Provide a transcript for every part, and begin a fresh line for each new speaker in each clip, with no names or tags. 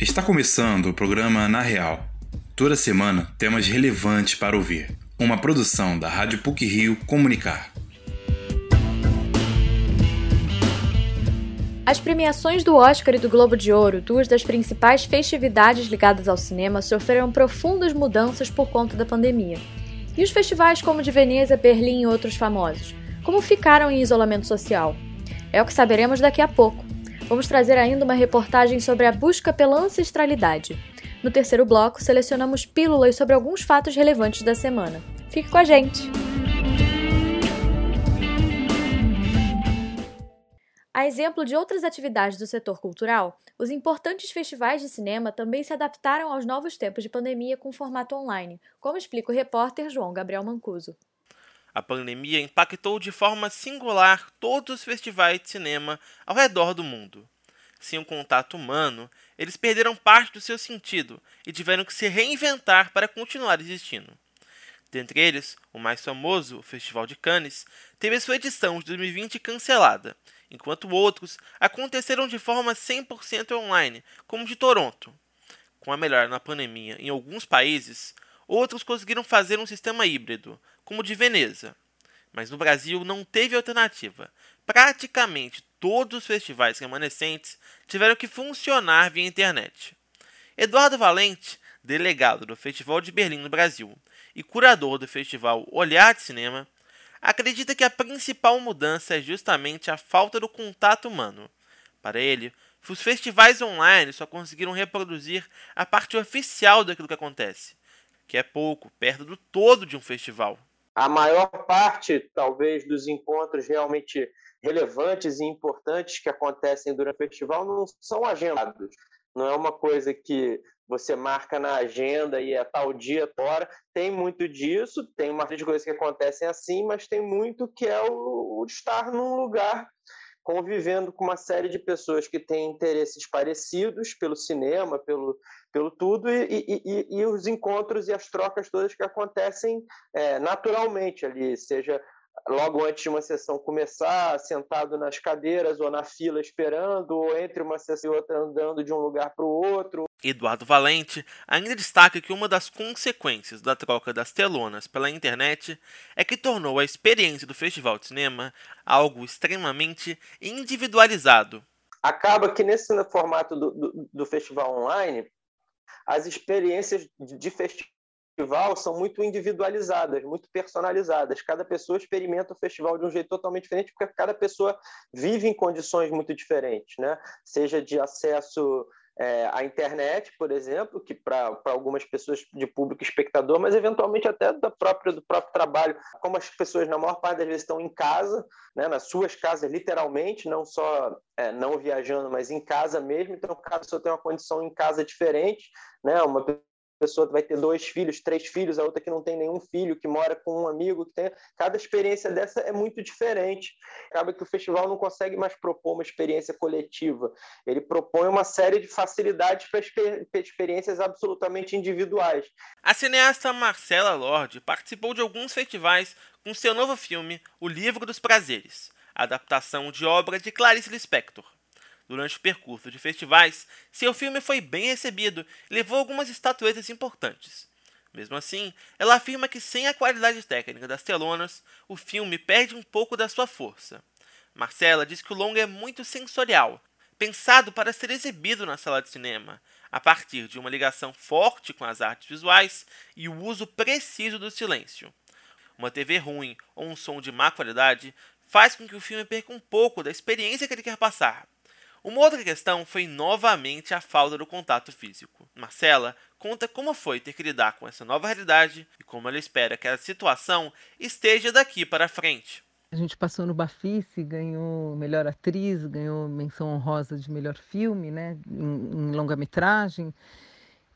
Está começando o programa Na Real. Toda semana temas relevantes para ouvir. Uma produção da Rádio PUC Rio Comunicar.
As premiações do Oscar e do Globo de Ouro, duas das principais festividades ligadas ao cinema, sofreram profundas mudanças por conta da pandemia. E os festivais como de Veneza, Berlim e outros famosos? Como ficaram em isolamento social? É o que saberemos daqui a pouco. Vamos trazer ainda uma reportagem sobre a busca pela ancestralidade. No terceiro bloco, selecionamos pílulas sobre alguns fatos relevantes da semana. Fique com a gente! A exemplo de outras atividades do setor cultural, os importantes festivais de cinema também se adaptaram aos novos tempos de pandemia com formato online, como explica o repórter João Gabriel Mancuso.
A pandemia impactou de forma singular todos os festivais de cinema ao redor do mundo. Sem o contato humano, eles perderam parte do seu sentido e tiveram que se reinventar para continuar existindo. Dentre eles, o mais famoso, o Festival de Cannes, teve sua edição de 2020 cancelada, enquanto outros aconteceram de forma 100% online, como o de Toronto. Com a melhora na pandemia em alguns países, Outros conseguiram fazer um sistema híbrido, como o de Veneza. Mas no Brasil não teve alternativa. Praticamente todos os festivais remanescentes tiveram que funcionar via internet. Eduardo Valente, delegado do Festival de Berlim no Brasil e curador do festival Olhar de Cinema, acredita que a principal mudança é justamente a falta do contato humano. Para ele, os festivais online só conseguiram reproduzir a parte oficial daquilo que acontece, que é pouco, perto do todo de um festival.
A maior parte, talvez, dos encontros realmente relevantes e importantes que acontecem durante o festival não são agendados. Não é uma coisa que você marca na agenda e é tal dia, fora. Tem muito disso, tem uma série de coisas que acontecem assim, mas tem muito que é o, o estar num lugar convivendo com uma série de pessoas que têm interesses parecidos pelo cinema, pelo, pelo tudo, e, e, e, e os encontros e as trocas todas que acontecem é, naturalmente ali, seja logo antes de uma sessão começar, sentado nas cadeiras ou na fila esperando, ou entre uma sessão e outra andando de um lugar para o outro.
Eduardo Valente ainda destaca que uma das consequências da troca das telonas pela internet é que tornou a experiência do festival de cinema algo extremamente individualizado.
Acaba que nesse formato do, do, do festival online, as experiências de festival são muito individualizadas, muito personalizadas. Cada pessoa experimenta o festival de um jeito totalmente diferente, porque cada pessoa vive em condições muito diferentes, né? Seja de acesso é, à internet, por exemplo, que para algumas pessoas de público espectador, mas eventualmente até da própria, do próprio trabalho. Como as pessoas, na maior parte das vezes, estão em casa, né, nas suas casas, literalmente, não só é, não viajando, mas em casa mesmo, então cada pessoa tem uma condição em casa diferente, né, uma pessoa vai ter dois filhos, três filhos, a outra que não tem nenhum filho, que mora com um amigo, que tem... cada experiência dessa é muito diferente. Acaba que o festival não consegue mais propor uma experiência coletiva. Ele propõe uma série de facilidades para experiências absolutamente individuais.
A cineasta Marcela Lorde participou de alguns festivais com seu novo filme O Livro dos Prazeres, adaptação de obra de Clarice Lispector. Durante o percurso de festivais, seu filme foi bem recebido e levou algumas estatuetas importantes. Mesmo assim, ela afirma que sem a qualidade técnica das telonas, o filme perde um pouco da sua força. Marcela diz que o longa é muito sensorial, pensado para ser exibido na sala de cinema, a partir de uma ligação forte com as artes visuais e o uso preciso do silêncio. Uma TV ruim ou um som de má qualidade faz com que o filme perca um pouco da experiência que ele quer passar. Uma outra questão foi novamente a falta do contato físico. Marcela conta como foi ter que lidar com essa nova realidade e como ela espera que a situação esteja daqui para frente.
A gente passou no Bafice, ganhou melhor atriz, ganhou menção honrosa de melhor filme, né, em, em longa-metragem.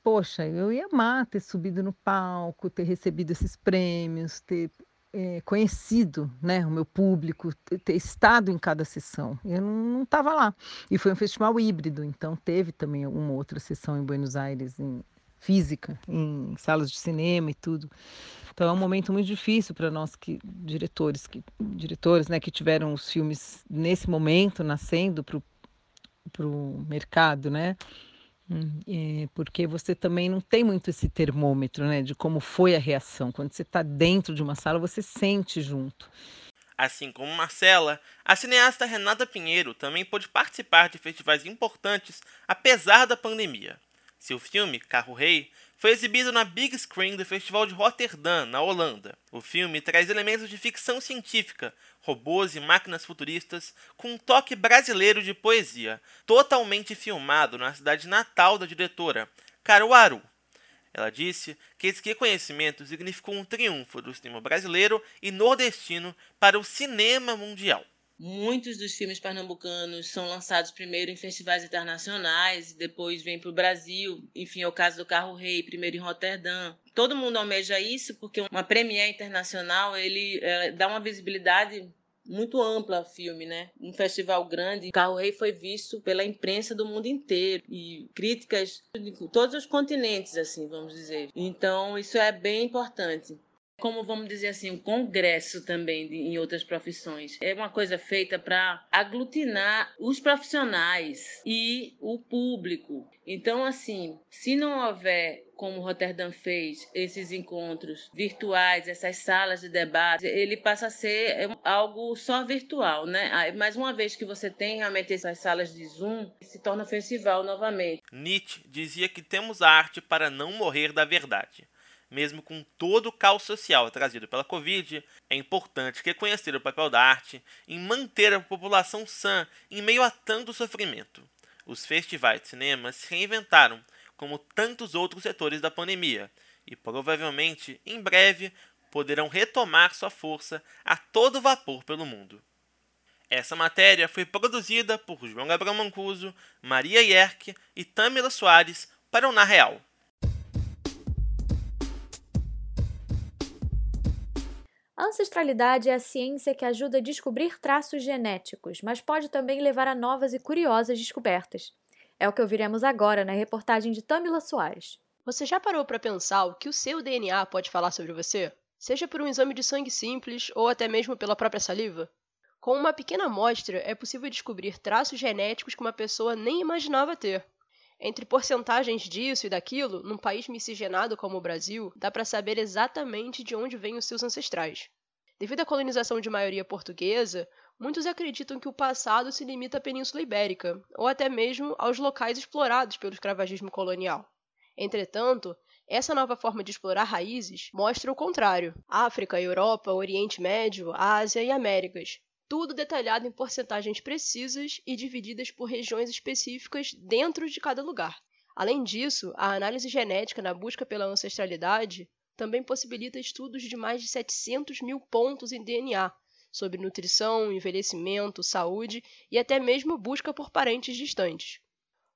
Poxa, eu ia amar ter subido no palco, ter recebido esses prêmios, ter é, conhecido né, o meu público, ter estado em cada sessão. Eu não estava lá. E foi um festival híbrido, então teve também uma outra sessão em Buenos Aires, em física, em salas de cinema e tudo. Então é um momento muito difícil para nós que diretores, que diretores, né, que tiveram os filmes nesse momento nascendo para o mercado, né? É, porque você também não tem muito esse termômetro, né, de como foi a reação. Quando você está dentro de uma sala, você sente junto.
Assim como Marcela, a cineasta Renata Pinheiro também pôde participar de festivais importantes apesar da pandemia. Seu filme, Carro Rei, foi exibido na Big Screen do Festival de Rotterdam, na Holanda. O filme traz elementos de ficção científica, robôs e máquinas futuristas, com um toque brasileiro de poesia, totalmente filmado na cidade natal da diretora, Caruaru, ela disse que esse reconhecimento significou um triunfo do cinema brasileiro e nordestino para o cinema mundial.
Muitos dos filmes pernambucanos são lançados primeiro em festivais internacionais depois vêm para o Brasil. Enfim, é o caso do Carro Rei, primeiro em Roterdã. Todo mundo almeja isso porque uma premiere internacional ele é, dá uma visibilidade muito ampla o filme, né? Um festival grande. Carro Rei foi visto pela imprensa do mundo inteiro e críticas de todos os continentes, assim, vamos dizer. Então, isso é bem importante como vamos dizer assim, um congresso também de, em outras profissões. É uma coisa feita para aglutinar os profissionais e o público. Então, assim, se não houver, como Rotterdam fez, esses encontros virtuais, essas salas de debate, ele passa a ser é, algo só virtual, né? Mas uma vez que você tem realmente essas salas de Zoom, se torna festival novamente.
Nietzsche dizia que temos arte para não morrer da verdade. Mesmo com todo o caos social trazido pela Covid, é importante reconhecer o papel da arte em manter a população sã em meio a tanto sofrimento. Os festivais de cinema se reinventaram, como tantos outros setores da pandemia, e provavelmente, em breve, poderão retomar sua força a todo vapor pelo mundo. Essa matéria foi produzida por João Gabriel Mancuso, Maria Yerke e Tamila Soares para o Na Real.
A ancestralidade é a ciência que ajuda a descobrir traços genéticos, mas pode também levar a novas e curiosas descobertas. É o que ouviremos agora na reportagem de Tamila Soares.
Você já parou para pensar o que o seu DNA pode falar sobre você? Seja por um exame de sangue simples ou até mesmo pela própria saliva? Com uma pequena amostra, é possível descobrir traços genéticos que uma pessoa nem imaginava ter. Entre porcentagens disso e daquilo, num país miscigenado como o Brasil, dá para saber exatamente de onde vêm os seus ancestrais. Devido à colonização de maioria portuguesa, muitos acreditam que o passado se limita à Península Ibérica, ou até mesmo aos locais explorados pelo escravagismo colonial. Entretanto, essa nova forma de explorar raízes mostra o contrário: África, Europa, Oriente Médio, Ásia e Américas, tudo detalhado em porcentagens precisas e divididas por regiões específicas dentro de cada lugar. Além disso, a análise genética na busca pela ancestralidade também possibilita estudos de mais de 700 mil pontos em DNA, sobre nutrição, envelhecimento, saúde e até mesmo busca por parentes distantes.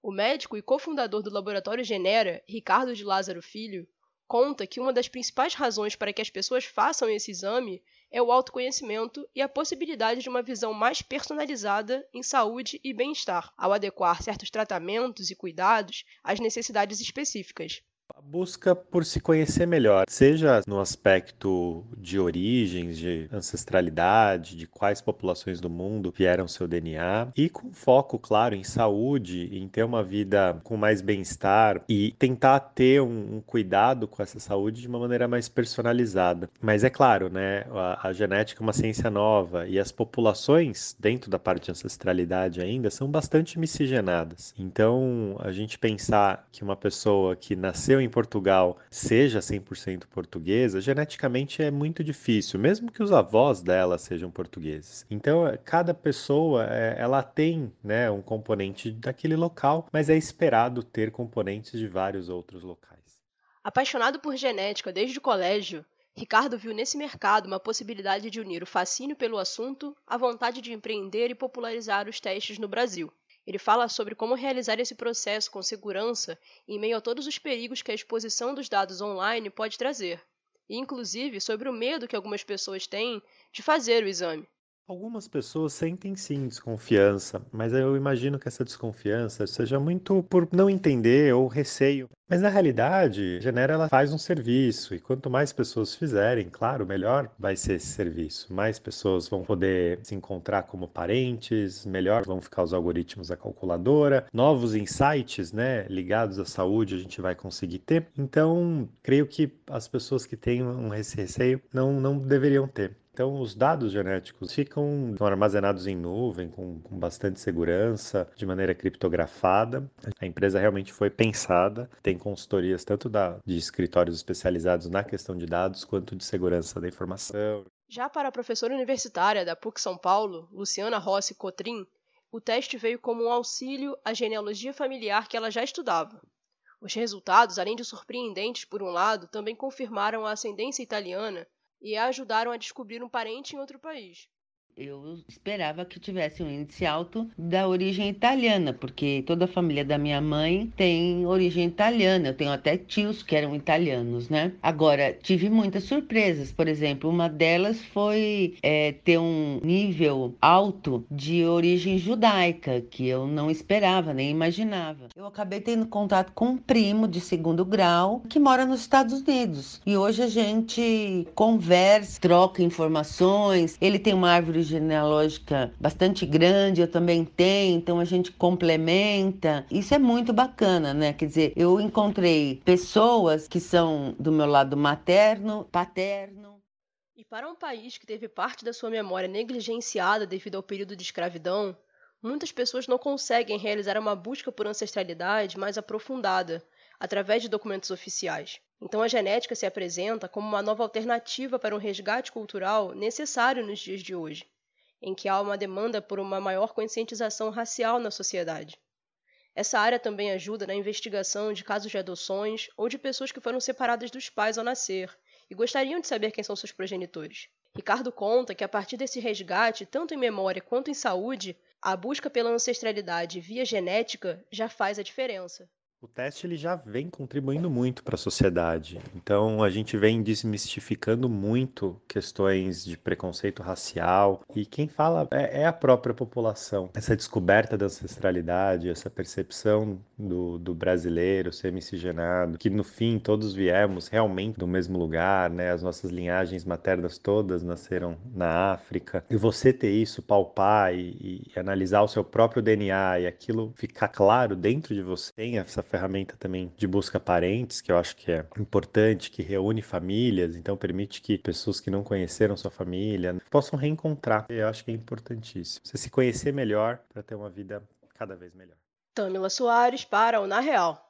O médico e cofundador do laboratório Genera, Ricardo de Lázaro Filho, conta que uma das principais razões para que as pessoas façam esse exame é o autoconhecimento e a possibilidade de uma visão mais personalizada em saúde e bem-estar, ao adequar certos tratamentos e cuidados às necessidades específicas.
A busca por se conhecer melhor, seja no aspecto de origens, de ancestralidade, de quais populações do mundo vieram seu DNA, e com foco, claro, em saúde, em ter uma vida com mais bem-estar e tentar ter um, um, cuidado com essa saúde de uma maneira mais personalizada. Mas é claro, né, a, a genética é uma ciência nova e as populações, dentro da parte de ancestralidade ainda, são bastante miscigenadas. Então, a gente pensar que uma pessoa que nasceu nasceu em Portugal seja 100% portuguesa, geneticamente é muito difícil, mesmo que os avós dela sejam portugueses. Então, é, cada pessoa, é, ela tem né, um componente daquele local, mas é esperado ter componentes de vários outros locais.
Apaixonado por genética desde o colégio, Ricardo viu nesse mercado uma possibilidade de unir o fascínio pelo assunto à vontade de empreender e popularizar os testes no Brasil. Ele fala sobre como realizar esse processo com segurança em meio a todos os perigos que a exposição dos dados online pode trazer, e inclusive sobre o medo que algumas pessoas têm de fazer o exame.
Algumas pessoas sentem sim desconfiança, mas eu imagino que essa desconfiança seja muito por não entender ou receio. Mas na realidade, Genera ela faz um serviço e quanto mais pessoas fizerem, claro, melhor vai ser esse serviço. Mais pessoas vão poder se encontrar como parentes, melhor vão ficar os algoritmos da calculadora, novos insights, né, ligados à saúde a gente vai conseguir ter. Então, creio que as pessoas que têm esse receio não não deveriam ter. Então, os dados genéticos ficam armazenados em nuvem, com, com, bastante segurança, de maneira criptografada. A empresa realmente foi pensada, tem consultorias tanto da, de escritórios especializados na questão de dados, quanto de segurança da informação.
Já para a professora universitária da PUC São Paulo, Luciana Rossi Cotrim, o teste veio como um auxílio à genealogia familiar que ela já estudava. Os resultados, além de surpreendentes por um lado, também confirmaram a ascendência italiana e a ajudaram a descobrir um parente em outro país
eu esperava que tivesse um índice alto da origem italiana, porque toda a família da minha mãe tem origem italiana. Eu tenho até tios que eram italianos, né? Agora, tive muitas surpresas. Por exemplo, uma delas foi é, ter um nível alto de origem judaica, que eu não esperava, nem imaginava. Eu acabei tendo contato com um primo de segundo grau que mora nos Estados Unidos. E hoje a gente conversa, troca informações. Ele tem uma árvore genealógica bastante grande, eu também tenho, então a gente complementa. Isso é muito bacana, né? Quer dizer, eu encontrei pessoas que são do meu lado materno, paterno.
E para um país que teve parte da sua memória negligenciada devido ao período de escravidão, muitas pessoas não conseguem realizar uma busca por ancestralidade mais aprofundada através de documentos oficiais. Então a genética se apresenta como uma nova alternativa para um resgate cultural necessário nos dias de hoje em que há uma demanda por uma maior conscientização racial na sociedade. Essa área também ajuda na investigação de casos de adoções ou de pessoas que foram separadas dos pais ao nascer e gostariam de saber quem são seus progenitores. Ricardo conta que a partir desse resgate, tanto em memória quanto em saúde, a busca pela ancestralidade via genética já faz a diferença.
O teste ele já vem contribuindo muito para a sociedade. Então a gente vem desmistificando muito questões de preconceito racial e quem fala é, é a própria população. Essa descoberta da ancestralidade, essa percepção do, do brasileiro ser miscigenado, que no fim todos viemos realmente do mesmo lugar, né? As nossas linhagens maternas todas nasceram na África. E você ter isso, palpar e, e analisar o seu próprio DNA e aquilo ficar claro dentro de você, tem essa ferramenta também de busca parentes, que eu acho que é importante, que reúne famílias, então permite que pessoas que não conheceram sua família possam reencontrar. Eu acho que é importantíssimo. Você se conhecer melhor para ter uma vida cada vez melhor.
Tamila Soares para o Na Real.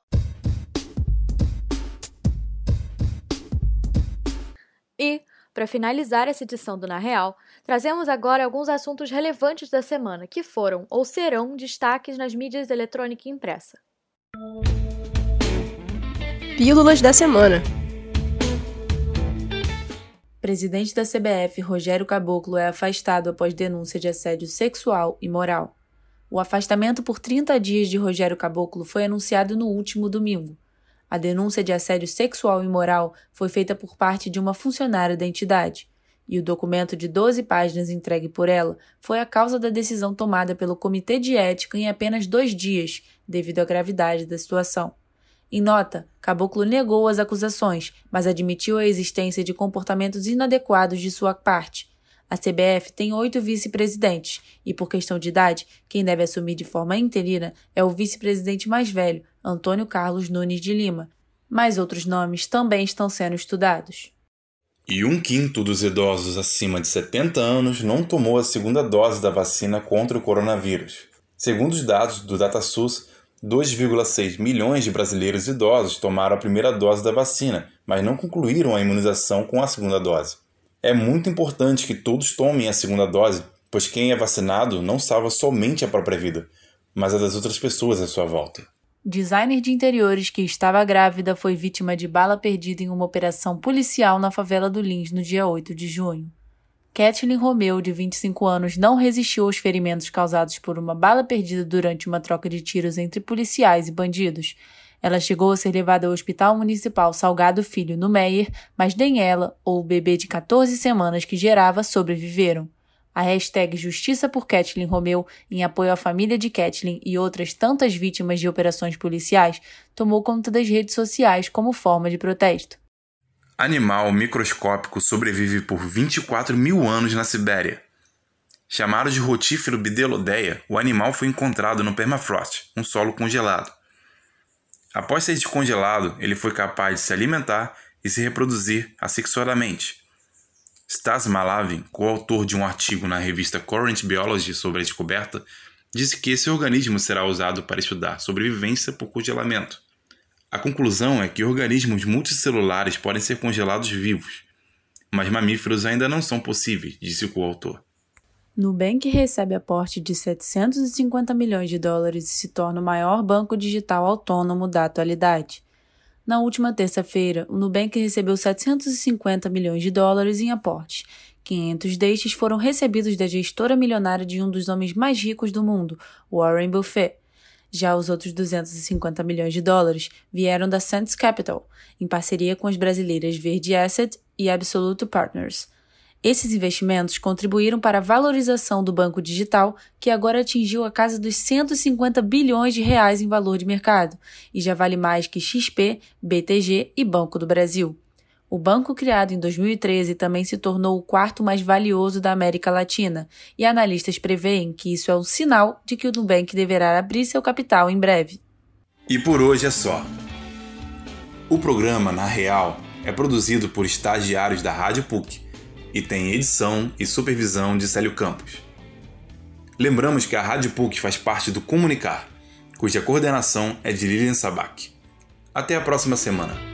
E, para finalizar essa edição do Na Real, trazemos agora alguns assuntos relevantes da semana que foram ou serão destaques nas mídias eletrônica e impressa.
Pílulas da semana.
Presidente da CBF, Rogério Caboclo, é afastado após denúncia de assédio sexual e moral. O afastamento por 30 dias de Rogério Caboclo foi anunciado no último domingo. A denúncia de assédio sexual e moral foi feita por parte de uma funcionária da entidade, e o documento de 12 páginas entregue por ela foi a causa da decisão tomada pelo Comitê de Ética em apenas dois dias, devido à gravidade da situação. Em nota, Caboclo negou as acusações, mas admitiu a existência de comportamentos inadequados de sua parte. A CBF tem oito vice-presidentes e, por questão de idade, quem deve assumir de forma interina é o vice-presidente mais velho, Antônio Carlos Nunes de Lima. Mas outros nomes também estão sendo estudados.
E um quinto dos idosos acima de 70 anos não tomou a segunda dose da vacina contra o coronavírus. Segundo os dados do DataSUS, 2,6 milhões de brasileiros idosos tomaram a primeira dose da vacina, mas não concluíram a imunização com a segunda dose. É muito importante que todos tomem a segunda dose, pois quem é vacinado não salva somente a própria vida, mas a das outras pessoas à sua volta.
Designer de interiores que estava grávida foi vítima de bala perdida em uma operação policial na favela do Lins no dia 8 de junho. Kathleen Romeu, de 25 anos, não resistiu aos ferimentos causados por uma bala perdida durante uma troca de tiros entre policiais e bandidos. Ela chegou a ser levada ao Hospital Municipal Salgado Filho, no Meier, mas nem ela ou o bebê de 14 semanas que gerava sobreviveram. A hashtag Justiça por Kathleen Romeu, em apoio à família de Kathleen e outras tantas vítimas de operações policiais, tomou conta das redes sociais como forma de protesto.
Animal microscópico sobrevive por 24 mil anos na Sibéria. Chamado de rotífero bidelodeia, o animal foi encontrado no permafrost, um solo congelado. Após ser descongelado, ele foi capaz de se alimentar e se reproduzir assexuadamente. Stas Malavin, coautor de um artigo na revista Current Biology sobre a descoberta, disse que esse organismo será usado para estudar sobrevivência por congelamento. A conclusão é que organismos multicelulares podem ser congelados vivos, mas mamíferos ainda não são possíveis, disse o coautor.
Nubank recebe aporte de 750 milhões de dólares e se torna o maior banco digital autônomo da atualidade. Na última terça-feira, o Nubank recebeu 750 milhões de dólares em aporte. 500 destes foram recebidos da gestora milionária de um dos homens mais ricos do mundo, Warren Buffett. Já os outros 250 milhões de dólares vieram da Sands Capital, em parceria com as brasileiras Verde Asset e Absolute Partners. Esses investimentos contribuíram para a valorização do banco digital, que agora atingiu a casa dos 150 bilhões de reais em valor de mercado e já vale mais que XP, BTG e Banco do Brasil. O banco, criado em 2013, também se tornou o quarto mais valioso da América Latina, e analistas preveem que isso é um sinal de que o Nubank deverá abrir seu capital em breve.
E por hoje é só. O programa, na real, é produzido por estagiários da Rádio PUC e tem edição e supervisão de Célio Campos. Lembramos que a Rádio PUC faz parte do Comunicar, cuja coordenação é de Lilian Sabac. Até a próxima semana.